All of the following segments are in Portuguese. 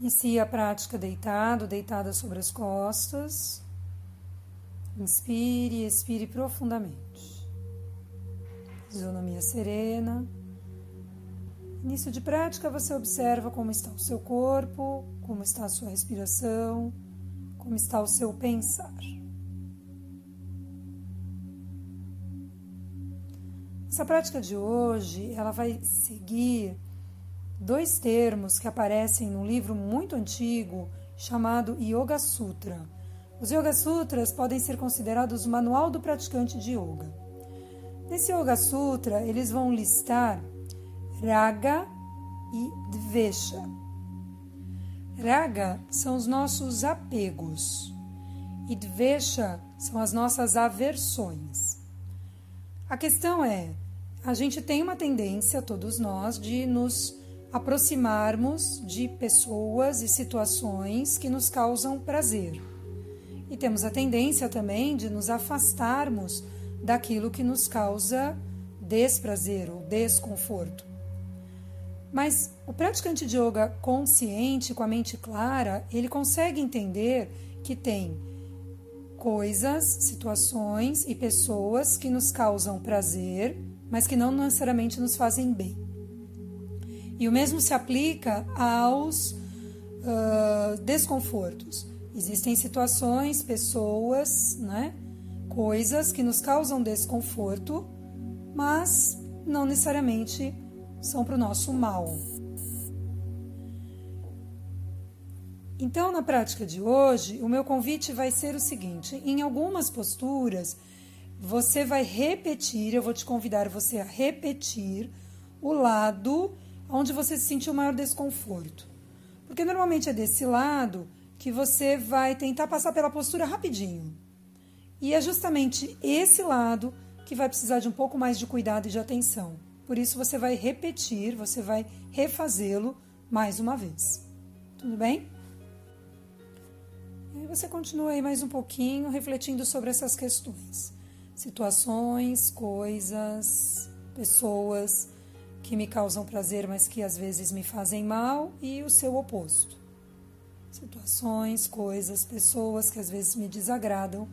Inicie a prática deitado, deitada sobre as costas. Inspire e expire profundamente. Isonomia serena. Início de prática, você observa como está o seu corpo, como está a sua respiração, como está o seu pensar. Essa prática de hoje, ela vai seguir dois termos que aparecem num livro muito antigo chamado Yoga Sutra. Os Yoga Sutras podem ser considerados o manual do praticante de yoga. Nesse Yoga Sutra, eles vão listar Raga e Dvesha. Raga são os nossos apegos e Dvesha são as nossas aversões. A questão é, a gente tem uma tendência, todos nós, de nos aproximarmos de pessoas e situações que nos causam prazer. E temos a tendência também de nos afastarmos daquilo que nos causa desprazer ou desconforto. Mas o praticante de yoga consciente, com a mente clara, ele consegue entender que tem coisas, situações e pessoas que nos causam prazer, mas que não necessariamente nos fazem bem. E o mesmo se aplica aos uh, desconfortos. Existem situações, pessoas, né, coisas que nos causam desconforto, mas não necessariamente são para o nosso mal. Então, na prática de hoje, o meu convite vai ser o seguinte: em algumas posturas, você vai repetir, eu vou te convidar você a repetir o lado onde você se sentiu maior desconforto. Porque normalmente é desse lado que você vai tentar passar pela postura rapidinho. E é justamente esse lado que vai precisar de um pouco mais de cuidado e de atenção. Por isso você vai repetir, você vai refazê-lo mais uma vez. Tudo bem? E você continua aí mais um pouquinho refletindo sobre essas questões. Situações, coisas, pessoas que me causam prazer, mas que às vezes me fazem mal, e o seu oposto. Situações, coisas, pessoas que às vezes me desagradam,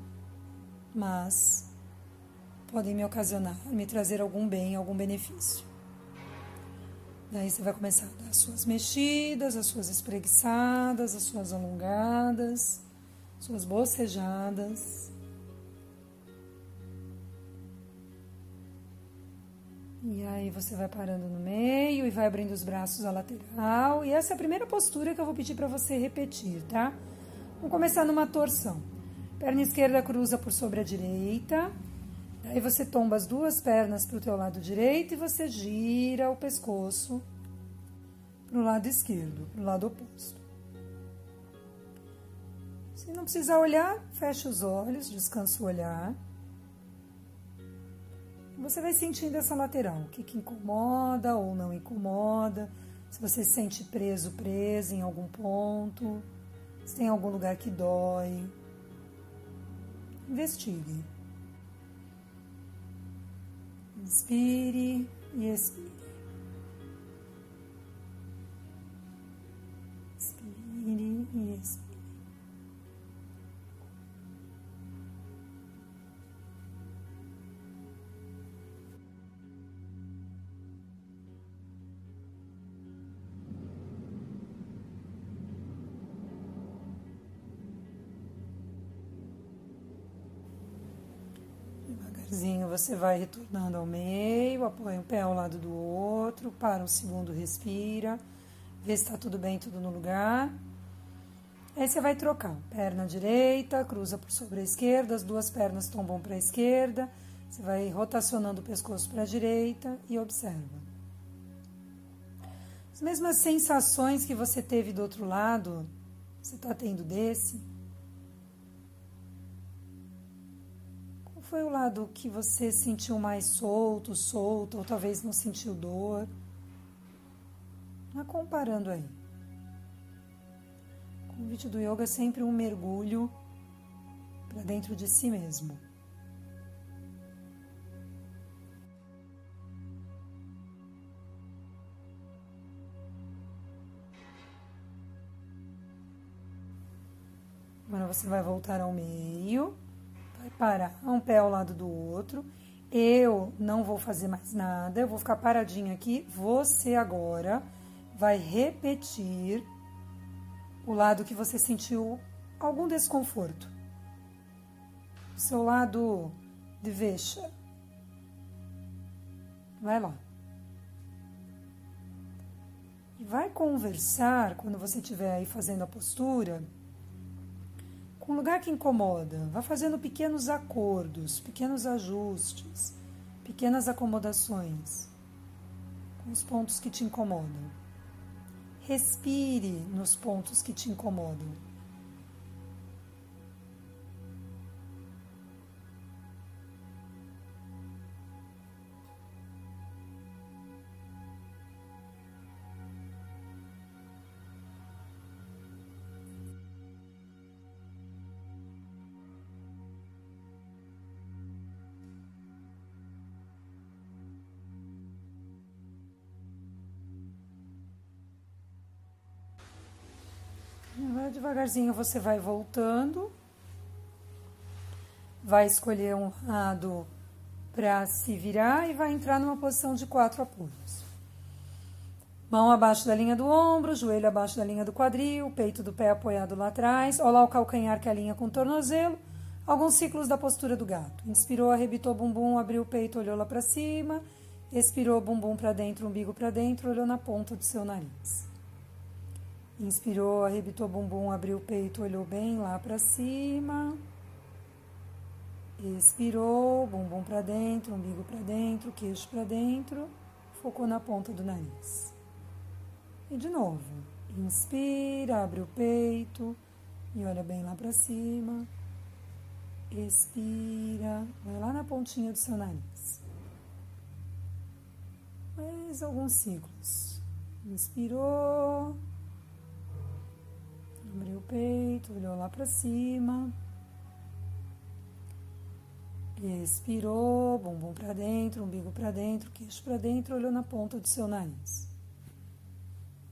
mas podem me ocasionar, me trazer algum bem, algum benefício. Daí você vai começar a dar as suas mexidas, as suas espreguiçadas, as suas alongadas, suas bocejadas. E aí você vai parando no meio e vai abrindo os braços à lateral. E essa é a primeira postura que eu vou pedir para você repetir, tá? Vamos começar numa torção. Perna esquerda cruza por sobre a direita. Aí você tomba as duas pernas para o teu lado direito e você gira o pescoço para o lado esquerdo, para o lado oposto. Se não precisar olhar, fecha os olhos, descansa o olhar. Você vai sentindo essa lateral, o que, que incomoda ou não incomoda, se você se sente preso, presa em algum ponto, se tem algum lugar que dói. Investigue. Inspire e expire. Você vai retornando ao meio, apoia um pé ao lado do outro, para um segundo, respira, vê se está tudo bem, tudo no lugar. Aí você vai trocar, perna direita, cruza por sobre a esquerda, as duas pernas tombam para a esquerda, você vai rotacionando o pescoço para a direita e observa. As mesmas sensações que você teve do outro lado, você está tendo desse. Foi o lado que você sentiu mais solto, solto, ou talvez não sentiu dor? Mas comparando aí. O convite do yoga é sempre um mergulho para dentro de si mesmo. Agora você vai voltar ao meio, vai parar um pé ao lado do outro. Eu não vou fazer mais nada, eu vou ficar paradinha aqui. Você agora vai repetir o lado que você sentiu algum desconforto. Seu lado de vexa. Vai lá. E vai conversar quando você estiver aí fazendo a postura com um lugar que incomoda. Vá fazendo pequenos acordos, pequenos ajustes, pequenas acomodações com os pontos que te incomodam. Respire nos pontos que te incomodam. Devagarzinho você vai voltando, vai escolher um lado para se virar e vai entrar numa posição de quatro apoios. Mão abaixo da linha do ombro, joelho abaixo da linha do quadril, peito do pé apoiado lá atrás, olha lá o calcanhar que alinha com o tornozelo. Alguns ciclos da postura do gato. Inspirou, arrebitou o bumbum, abriu o peito, olhou lá para cima. Expirou, bumbum para dentro, umbigo para dentro, olhou na ponta do seu nariz. Inspirou, arrebitou o bumbum, abriu o peito, olhou bem lá para cima. Expirou, bumbum para dentro, umbigo para dentro, queixo para dentro, focou na ponta do nariz. E de novo, inspira, abre o peito e olha bem lá para cima. Expira, vai lá na pontinha do seu nariz. Mais alguns ciclos. Inspirou. Abriu o peito, olhou lá para cima. Expirou, bumbum para dentro, umbigo para dentro, queixo para dentro, olhou na ponta do seu nariz.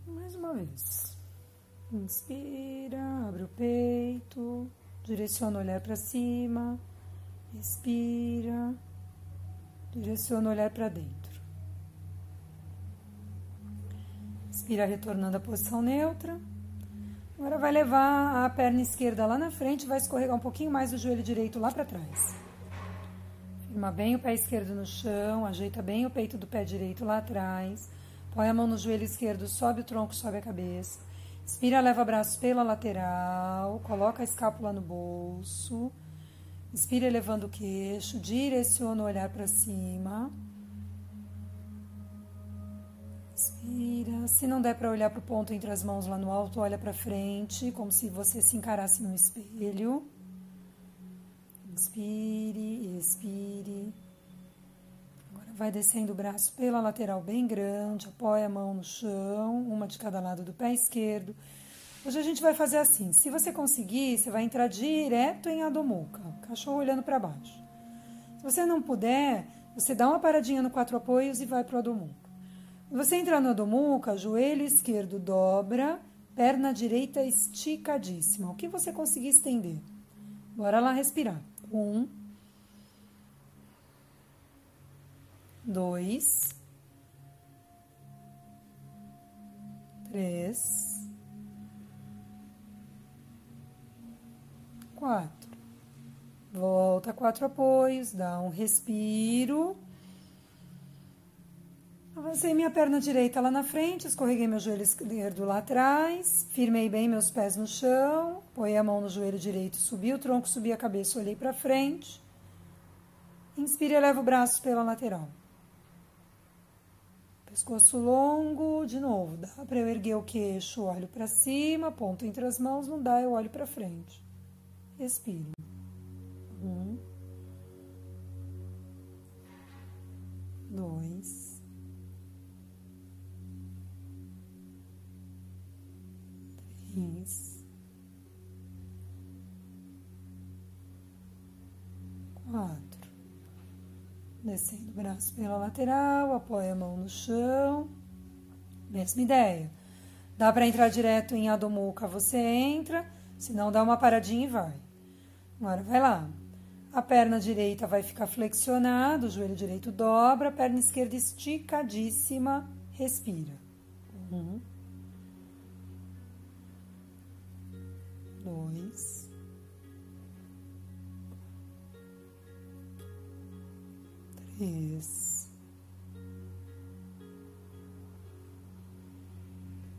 Mais uma vez. Inspira, abre o peito, direciona o olhar para cima. Expira, direciona o olhar para dentro. Inspira, retornando à posição neutra. Agora vai levar a perna esquerda lá na frente, vai escorregar um pouquinho mais o joelho direito lá para trás. Firma bem o pé esquerdo no chão, ajeita bem o peito do pé direito lá atrás. Põe a mão no joelho esquerdo, sobe o tronco, sobe a cabeça. Inspira, leva braços pela lateral, coloca a escápula no bolso. Inspira elevando o queixo, direciona o olhar para cima. Inspira. Se não der para olhar para o ponto entre as mãos lá no alto, olha para frente, como se você se encarasse no espelho. Inspire, expire. Agora vai descendo o braço pela lateral bem grande, apoia a mão no chão, uma de cada lado do pé esquerdo. Hoje a gente vai fazer assim. Se você conseguir, você vai entrar direto em Adomuca, cachorro olhando para baixo. Se você não puder, você dá uma paradinha no quatro apoios e vai para o Adomuca. Você entra no Adomuca, joelho esquerdo dobra, perna direita esticadíssima. O que você conseguir estender. Bora lá respirar. Um. Dois. Três. Quatro. Volta quatro apoios, dá um respiro. Avancei minha perna direita lá na frente, escorreguei meu joelho esquerdo lá atrás, firmei bem meus pés no chão, põe a mão no joelho direito, subi o tronco, subi a cabeça, olhei para frente. Inspire eleva o braço pela lateral. Pescoço longo, de novo, dá para eu erguer o queixo, olho para cima, ponto entre as mãos, não dá, eu olho para frente. Respiro. Um. Dois. Três. Quatro. Descendo o braço pela lateral, apoia a mão no chão. Mesma ideia. Dá para entrar direto em Adomuca, você entra. Se não, dá uma paradinha e vai. Agora vai lá. A perna direita vai ficar flexionada, o joelho direito dobra, a perna esquerda esticadíssima, respira. Um, dois, três,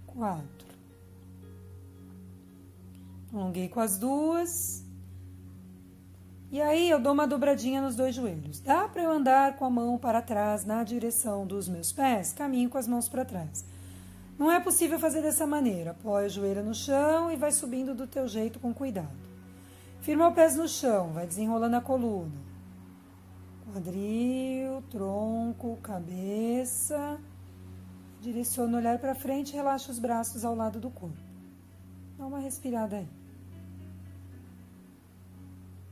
quatro. Alonguei com as duas. E aí eu dou uma dobradinha nos dois joelhos. Dá para eu andar com a mão para trás na direção dos meus pés? Caminho com as mãos para trás. Não é possível fazer dessa maneira. Apoia o joelho no chão e vai subindo do teu jeito com cuidado. Firma os pés no chão, vai desenrolando a coluna. Quadril, tronco, cabeça. Direciona o olhar para frente e relaxa os braços ao lado do corpo. Dá uma respirada aí.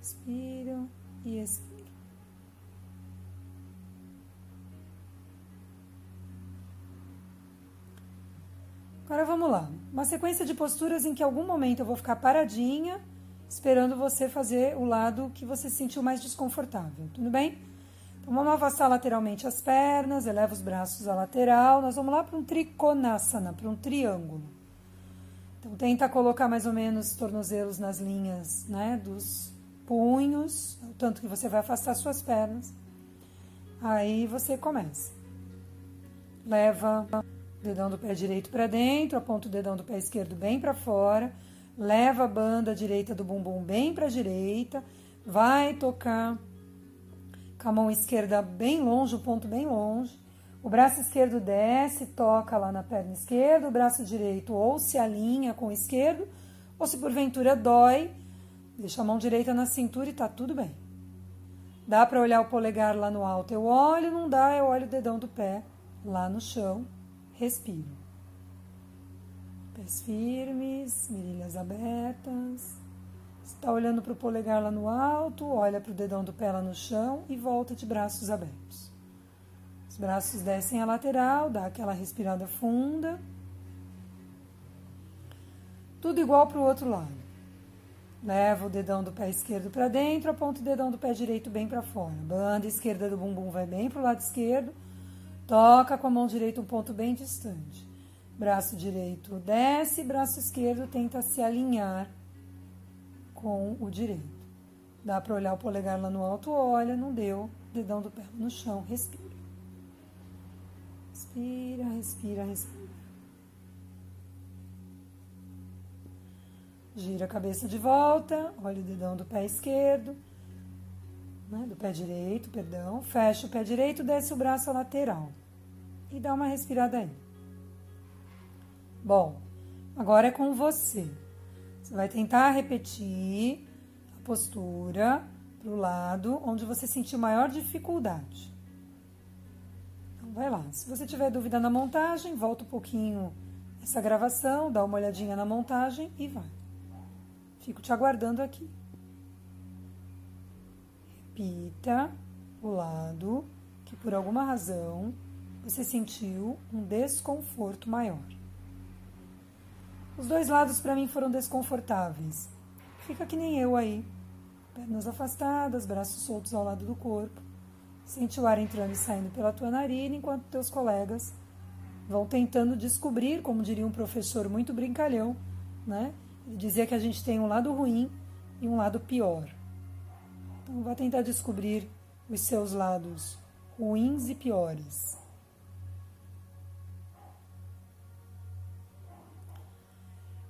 Inspiro e expiro. Agora vamos lá. Uma sequência de posturas em que em algum momento eu vou ficar paradinha, esperando você fazer o lado que você se sentiu mais desconfortável. Tudo bem? Então vamos afastar lateralmente as pernas, eleva os braços à lateral. Nós vamos lá para um trikonasana, para um triângulo. Então tenta colocar mais ou menos os tornozelos nas linhas, né, dos punhos, o tanto que você vai afastar suas pernas. Aí você começa. Leva dedão do pé direito para dentro, aponta o dedão do pé esquerdo bem para fora, leva a banda direita do bumbum bem para a direita, vai tocar com a mão esquerda bem longe, o ponto bem longe. O braço esquerdo desce, toca lá na perna esquerda, o braço direito ou se alinha com o esquerdo, ou se porventura dói, Deixa a mão direita na cintura e tá tudo bem. Dá para olhar o polegar lá no alto, eu olho, não dá, eu olho o dedão do pé lá no chão, respiro. Pés firmes, virilhas abertas. Está olhando para o polegar lá no alto, olha para o dedão do pé lá no chão e volta de braços abertos. Os braços descem à lateral, dá aquela respirada funda. Tudo igual para o outro lado. Leva o dedão do pé esquerdo para dentro, aponta o dedão do pé direito bem para fora. Banda esquerda do bumbum vai bem para o lado esquerdo. Toca com a mão direita um ponto bem distante. Braço direito desce, braço esquerdo tenta se alinhar com o direito. Dá para olhar o polegar lá no alto, olha, não deu. Dedão do pé no chão, respira. Respira, respira, respira. Gira a cabeça de volta, olha o dedão do pé esquerdo, né, do pé direito, perdão. Fecha o pé direito, desce o braço lateral. E dá uma respirada aí. Bom, agora é com você. Você vai tentar repetir a postura para o lado onde você sentiu maior dificuldade. Então, vai lá. Se você tiver dúvida na montagem, volta um pouquinho essa gravação, dá uma olhadinha na montagem e vai. Fico te aguardando aqui. Repita o lado que por alguma razão você sentiu um desconforto maior. Os dois lados para mim foram desconfortáveis. Fica que nem eu aí. Pernas afastadas, braços soltos ao lado do corpo. Sente o ar entrando e saindo pela tua narina enquanto teus colegas vão tentando descobrir, como diria um professor muito brincalhão, né? Ele dizia que a gente tem um lado ruim e um lado pior. Então, vá tentar descobrir os seus lados ruins e piores.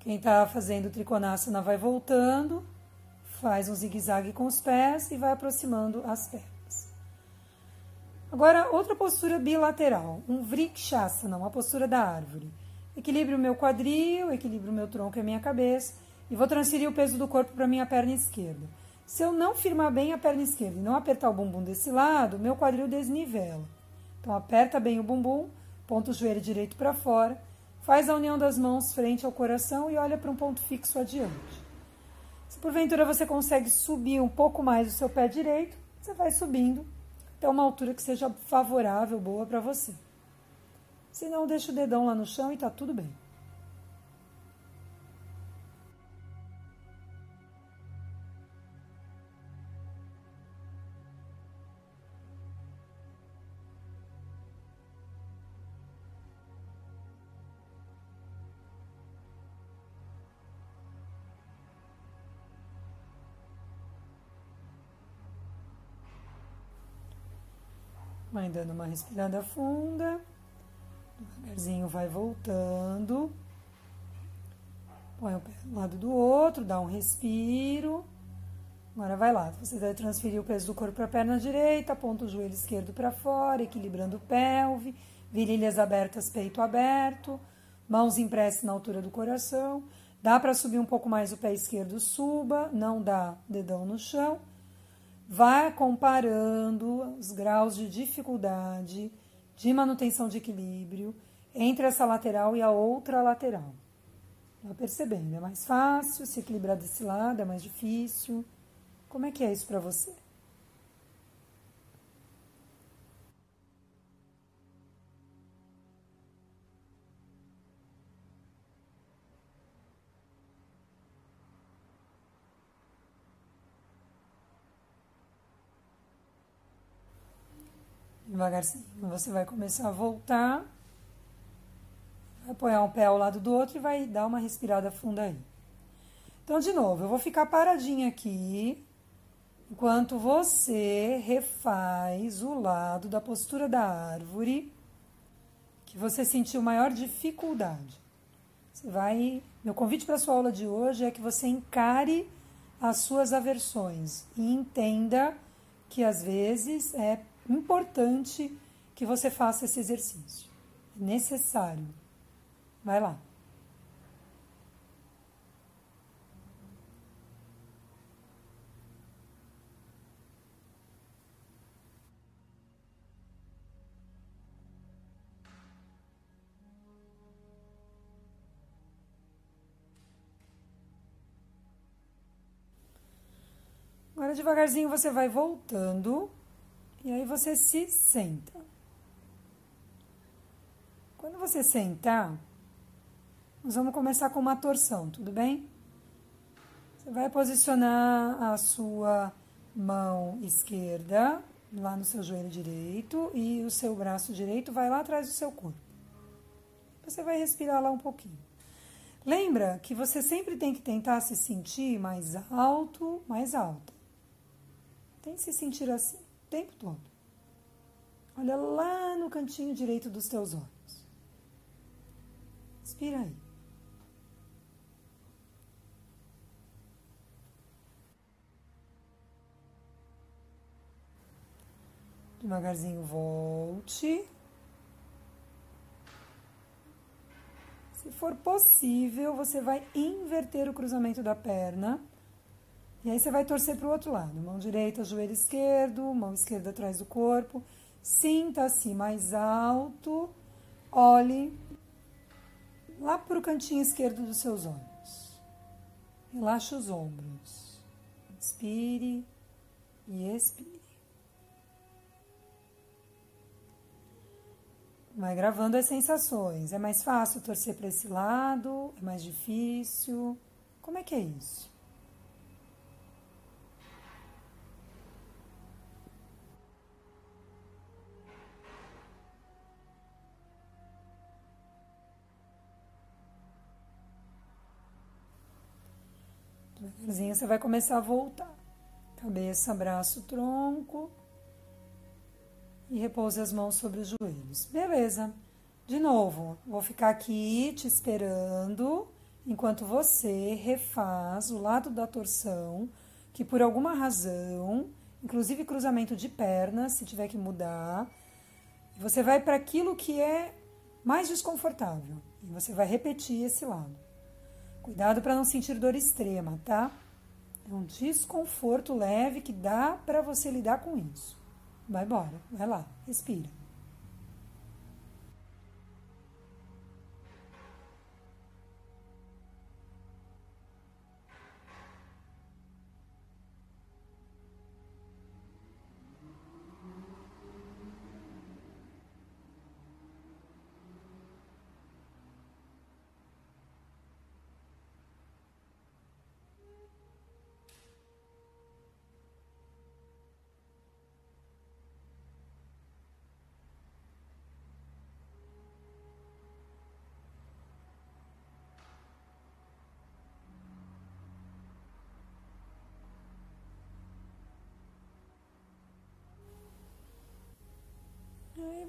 Quem está fazendo trikonasana vai voltando, faz um zigue-zague com os pés e vai aproximando as pernas. Agora, outra postura bilateral, um vrikshasana, uma postura da árvore. Equilibre o meu quadril, equilibre o meu tronco e a minha cabeça e vou transferir o peso do corpo para a minha perna esquerda. Se eu não firmar bem a perna esquerda e não apertar o bumbum desse lado, meu quadril desnivela. Então aperta bem o bumbum, ponta o joelho direito para fora, faz a união das mãos frente ao coração e olha para um ponto fixo adiante. Se porventura você consegue subir um pouco mais o seu pé direito, você vai subindo até uma altura que seja favorável, boa para você. Se não, deixa o dedão lá no chão e tá tudo bem. Vai dando uma respirada funda. Devagarzinho vai voltando. Põe o pé do lado do outro, dá um respiro. Agora vai lá. Você vai transferir o peso do corpo para a perna direita, aponta o joelho esquerdo para fora, equilibrando o pelve, virilhas abertas, peito aberto, mãos em na altura do coração. Dá para subir um pouco mais o pé esquerdo, suba, não dá dedão no chão. Vai comparando os graus de dificuldade de manutenção de equilíbrio entre essa lateral e a outra lateral. Vai percebendo, é mais fácil se equilibrar desse lado, é mais difícil. Como é que é isso para você? Devagarzinho, você vai começar a voltar, vai apoiar um pé ao lado do outro e vai dar uma respirada funda aí. Então, de novo, eu vou ficar paradinha aqui, enquanto você refaz o lado da postura da árvore que você sentiu maior dificuldade. Você vai. Meu convite para a sua aula de hoje é que você encare as suas aversões e entenda que às vezes é importante que você faça esse exercício. É necessário. Vai lá. Agora devagarzinho você vai voltando e aí você se senta. Quando você sentar, nós vamos começar com uma torção, tudo bem? Você vai posicionar a sua mão esquerda lá no seu joelho direito e o seu braço direito vai lá atrás do seu corpo. Você vai respirar lá um pouquinho. Lembra que você sempre tem que tentar se sentir mais alto, mais alta. Tem que se sentir assim tempo todo. Olha lá no cantinho direito dos teus olhos. Inspira aí. Devagarzinho volte. Se for possível, você vai inverter o cruzamento da perna e aí você vai torcer para o outro lado. Mão direita, joelho esquerdo, mão esquerda atrás do corpo. Sinta-se mais alto. Olhe lá para o cantinho esquerdo dos seus olhos. Relaxa os ombros. Inspire e expire. Vai gravando as sensações. É mais fácil torcer para esse lado? É mais difícil? Como é que é isso? Devagarzinho você vai começar a voltar. Cabeça, braço, tronco. E repouse as mãos sobre os joelhos. Beleza. De novo, vou ficar aqui te esperando enquanto você refaz o lado da torção, que por alguma razão, inclusive cruzamento de pernas, se tiver que mudar, você vai para aquilo que é mais desconfortável e você vai repetir esse lado. Cuidado para não sentir dor extrema, tá? É um desconforto leve que dá para você lidar com isso. Vai embora, vai lá, respira.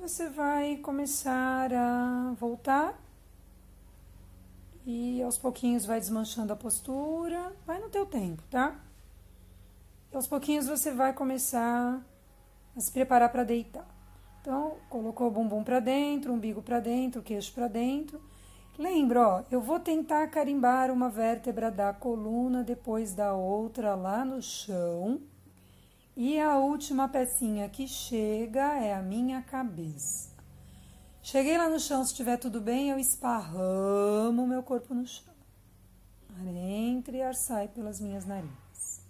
Você vai começar a voltar e aos pouquinhos vai desmanchando a postura, vai no teu tempo, tá? E aos pouquinhos você vai começar a se preparar para deitar. Então, colocou o bumbum para dentro, o umbigo para dentro, o queixo para dentro. Lembra, ó, eu vou tentar carimbar uma vértebra da coluna depois da outra lá no chão. E a última pecinha que chega é a minha cabeça. Cheguei lá no chão, se estiver tudo bem, eu esparramo meu corpo no chão. Ar entra e ar sai pelas minhas narinas.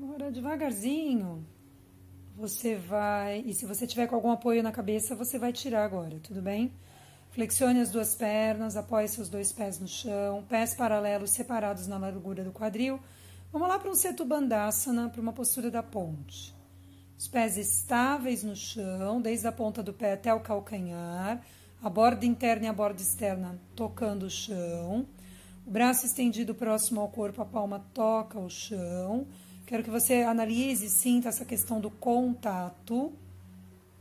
Agora, devagarzinho, você vai. E se você tiver com algum apoio na cabeça, você vai tirar agora, tudo bem? Flexione as duas pernas, apoie seus dois pés no chão, pés paralelos separados na largura do quadril. Vamos lá para um Setu Bandhasana, para uma postura da ponte. Os pés estáveis no chão, desde a ponta do pé até o calcanhar, a borda interna e a borda externa tocando o chão. O braço estendido próximo ao corpo, a palma toca o chão. Quero que você analise e sinta essa questão do contato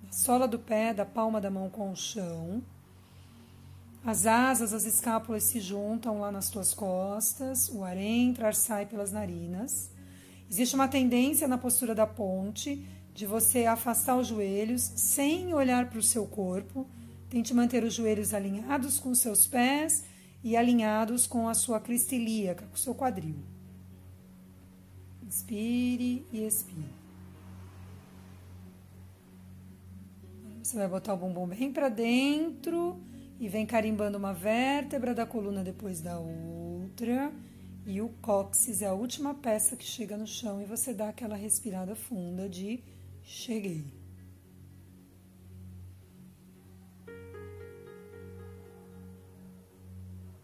da sola do pé, da palma da mão com o chão. As asas, as escápulas se juntam lá nas tuas costas, o ar entra, ar sai pelas narinas. Existe uma tendência na postura da ponte de você afastar os joelhos sem olhar para o seu corpo. Tente manter os joelhos alinhados com os seus pés e alinhados com a sua crista ilíaca, com o seu quadril. Inspire e expire. Você vai botar o bumbum bem para dentro e vem carimbando uma vértebra da coluna depois da outra. E o cóccix é a última peça que chega no chão e você dá aquela respirada funda de cheguei.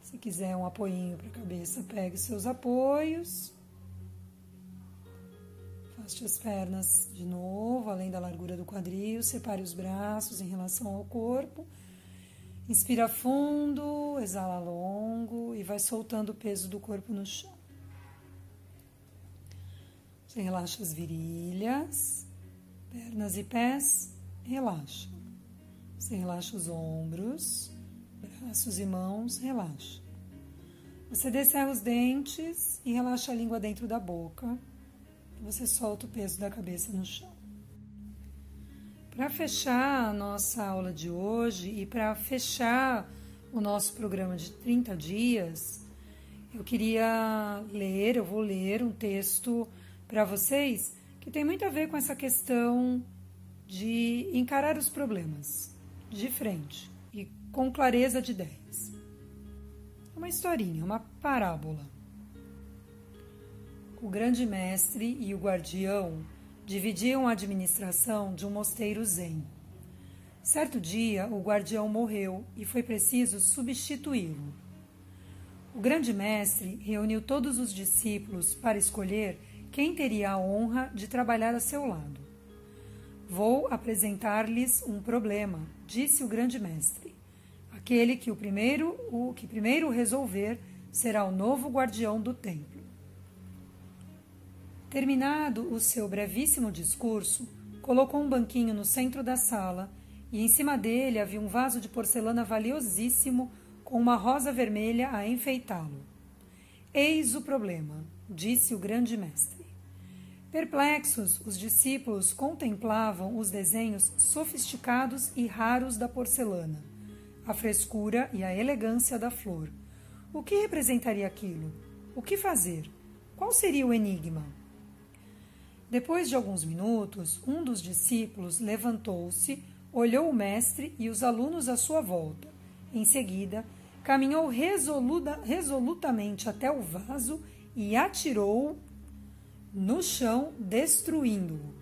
Se quiser um apoinho para a cabeça, pegue seus apoios. Faste as pernas de novo, além da largura do quadril. Separe os braços em relação ao corpo. Inspira fundo, exala longo e vai soltando o peso do corpo no chão. Você relaxa as virilhas. Pernas e pés, relaxa. Você relaxa os ombros, braços e mãos, relaxa. Você descerra os dentes e relaxa a língua dentro da boca. Você solta o peso da cabeça no chão. Para fechar a nossa aula de hoje e para fechar o nosso programa de 30 dias, eu queria ler, eu vou ler um texto para vocês que tem muito a ver com essa questão de encarar os problemas de frente e com clareza de ideias. Uma historinha, uma parábola. O grande mestre e o guardião dividiam a administração de um mosteiro zen. Certo dia, o guardião morreu e foi preciso substituí-lo. O grande mestre reuniu todos os discípulos para escolher quem teria a honra de trabalhar a seu lado. Vou apresentar-lhes um problema, disse o grande mestre. Aquele que o primeiro, o que primeiro resolver, será o novo guardião do templo. Terminado o seu brevíssimo discurso, colocou um banquinho no centro da sala e em cima dele havia um vaso de porcelana valiosíssimo com uma rosa vermelha a enfeitá-lo. Eis o problema, disse o grande mestre. Perplexos, os discípulos contemplavam os desenhos sofisticados e raros da porcelana, a frescura e a elegância da flor. O que representaria aquilo? O que fazer? Qual seria o enigma? Depois de alguns minutos, um dos discípulos levantou-se, olhou o mestre e os alunos à sua volta. Em seguida, caminhou resoluta, resolutamente até o vaso e atirou no chão, destruindo-o.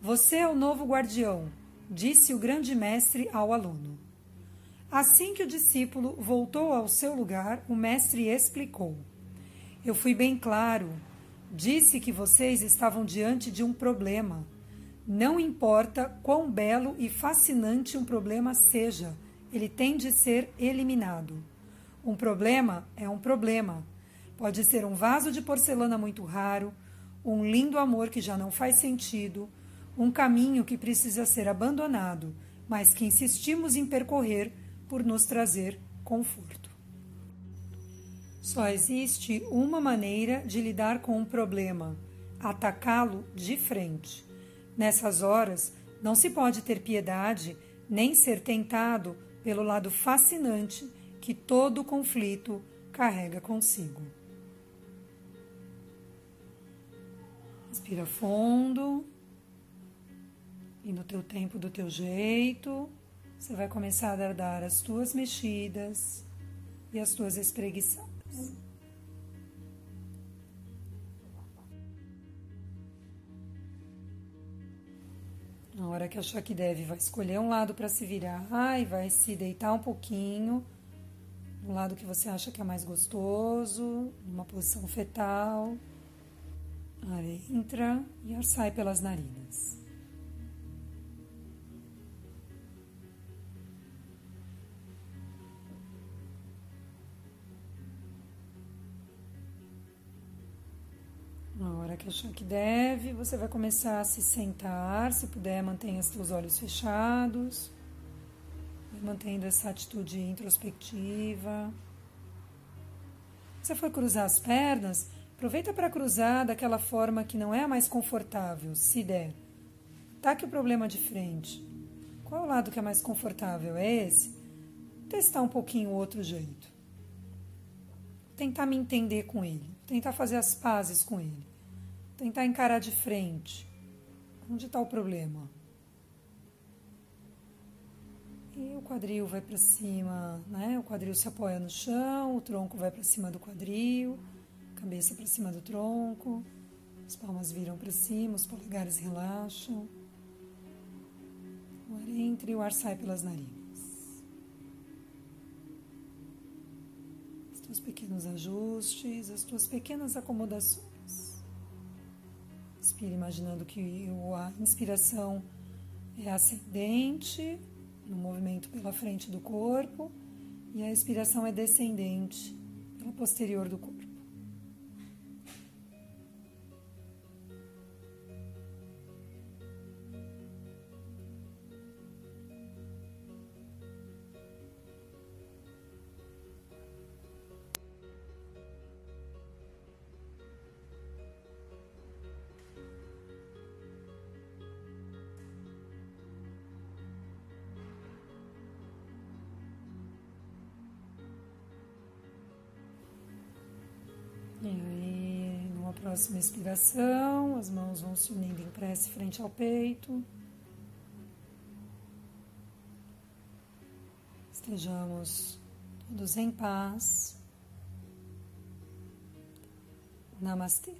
Você é o novo guardião, disse o grande mestre ao aluno. Assim que o discípulo voltou ao seu lugar, o mestre explicou: Eu fui bem claro. Disse que vocês estavam diante de um problema. Não importa quão belo e fascinante um problema seja, ele tem de ser eliminado. Um problema é um problema. Pode ser um vaso de porcelana muito raro, um lindo amor que já não faz sentido, um caminho que precisa ser abandonado, mas que insistimos em percorrer por nos trazer conforto. Só existe uma maneira de lidar com um problema: atacá-lo de frente. Nessas horas, não se pode ter piedade nem ser tentado pelo lado fascinante que todo conflito carrega consigo. Respira fundo. E no teu tempo, do teu jeito, você vai começar a dar as tuas mexidas e as tuas espreguiçadas. Na hora que achar que deve, vai escolher um lado para se virar e vai se deitar um pouquinho no lado que você acha que é mais gostoso, numa posição fetal. Ar entra e ar sai pelas narinas. Hora que achar que deve, você vai começar a se sentar. Se puder, mantenha seus olhos fechados, mantendo essa atitude introspectiva. Se for cruzar as pernas, aproveita para cruzar daquela forma que não é a mais confortável, se der. Taque o problema de frente. Qual o lado que é mais confortável? É esse? Testar um pouquinho o outro jeito. Tentar me entender com ele. Tentar fazer as pazes com ele. Tentar encarar de frente. Onde está o problema? E o quadril vai para cima, né? O quadril se apoia no chão, o tronco vai para cima do quadril, cabeça para cima do tronco, as palmas viram para cima, os polegares relaxam. O ar entra e o ar sai pelas narinas. Os teus pequenos ajustes, as tuas pequenas acomodações. Inspire imaginando que a inspiração é ascendente, no movimento pela frente do corpo, e a expiração é descendente pela posterior do corpo. Próxima expiração, as mãos vão se unindo em prece frente ao peito. Estejamos todos em paz. Namastê.